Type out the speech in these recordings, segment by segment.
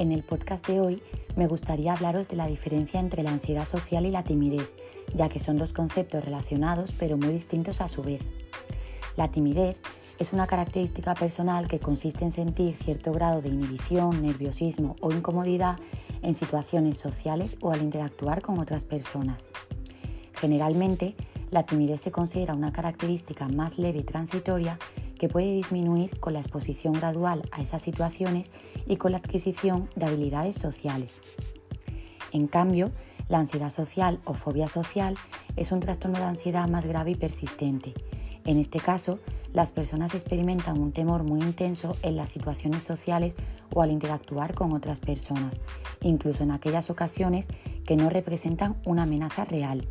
En el podcast de hoy me gustaría hablaros de la diferencia entre la ansiedad social y la timidez, ya que son dos conceptos relacionados pero muy distintos a su vez. La timidez es una característica personal que consiste en sentir cierto grado de inhibición, nerviosismo o incomodidad en situaciones sociales o al interactuar con otras personas. Generalmente, la timidez se considera una característica más leve y transitoria que puede disminuir con la exposición gradual a esas situaciones y con la adquisición de habilidades sociales. En cambio, la ansiedad social o fobia social es un trastorno de ansiedad más grave y persistente. En este caso, las personas experimentan un temor muy intenso en las situaciones sociales o al interactuar con otras personas, incluso en aquellas ocasiones que no representan una amenaza real.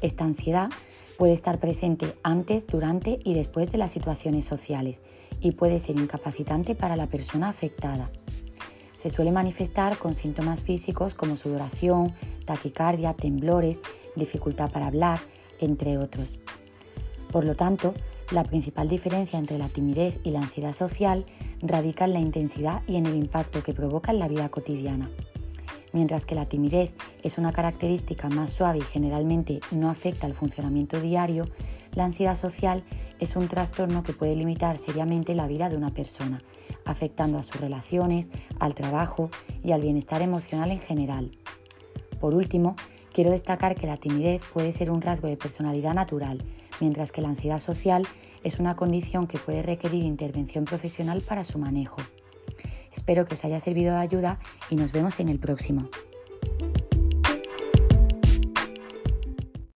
Esta ansiedad Puede estar presente antes, durante y después de las situaciones sociales y puede ser incapacitante para la persona afectada. Se suele manifestar con síntomas físicos como sudoración, taquicardia, temblores, dificultad para hablar, entre otros. Por lo tanto, la principal diferencia entre la timidez y la ansiedad social radica en la intensidad y en el impacto que provoca en la vida cotidiana. Mientras que la timidez es una característica más suave y generalmente no afecta al funcionamiento diario, la ansiedad social es un trastorno que puede limitar seriamente la vida de una persona, afectando a sus relaciones, al trabajo y al bienestar emocional en general. Por último, quiero destacar que la timidez puede ser un rasgo de personalidad natural, mientras que la ansiedad social es una condición que puede requerir intervención profesional para su manejo. Espero que os haya servido de ayuda y nos vemos en el próximo.